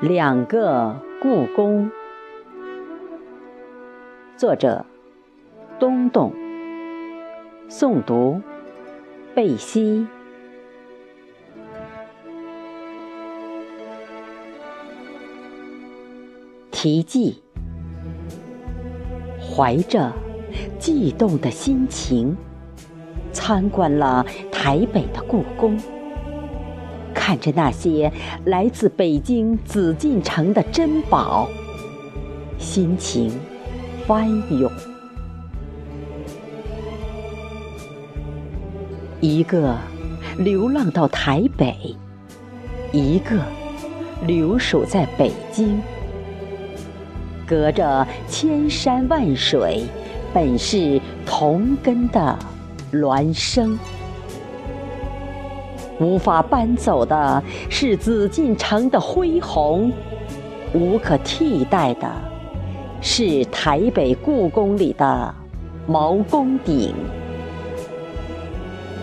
两个故宫。作者：东东。诵读：贝西。题记：怀着悸动的心情，参观了台北的故宫。看着那些来自北京紫禁城的珍宝，心情翻涌。一个流浪到台北，一个留守在北京，隔着千山万水，本是同根的孪生。无法搬走的是紫禁城的恢宏，无可替代的是台北故宫里的毛公鼎。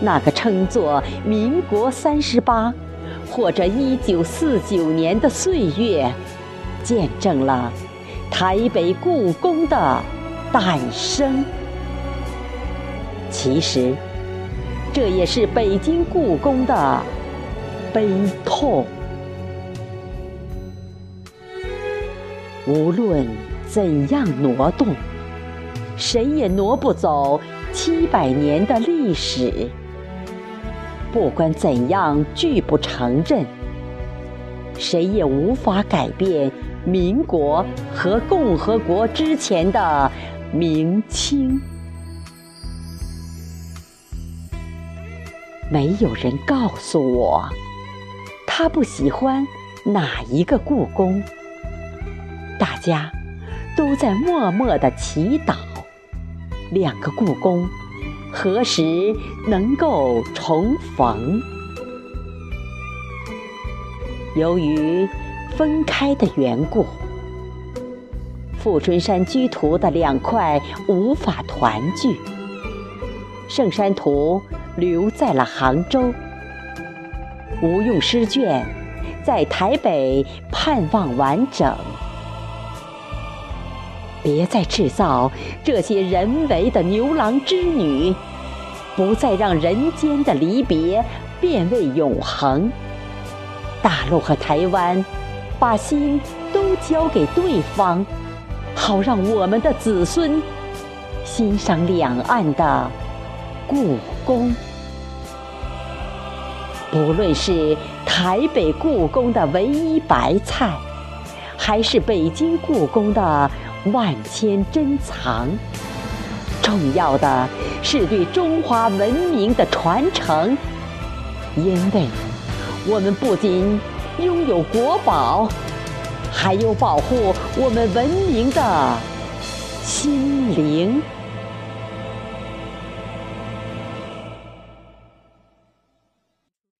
那个称作民国三十八或者一九四九年的岁月，见证了台北故宫的诞生。其实。这也是北京故宫的悲痛。无论怎样挪动，谁也挪不走七百年的历史。不管怎样拒不承认，谁也无法改变民国和共和国之前的明清。没有人告诉我，他不喜欢哪一个故宫。大家都在默默的祈祷，两个故宫何时能够重逢？由于分开的缘故，富春山居图的两块无法团聚，圣山图。留在了杭州，无用诗卷在台北盼望完整。别再制造这些人为的牛郎织女，不再让人间的离别变为永恒。大陆和台湾，把心都交给对方，好让我们的子孙欣赏两岸的。故宫，不论是台北故宫的唯一白菜，还是北京故宫的万千珍藏，重要的是对中华文明的传承。因为，我们不仅拥有国宝，还有保护我们文明的心灵。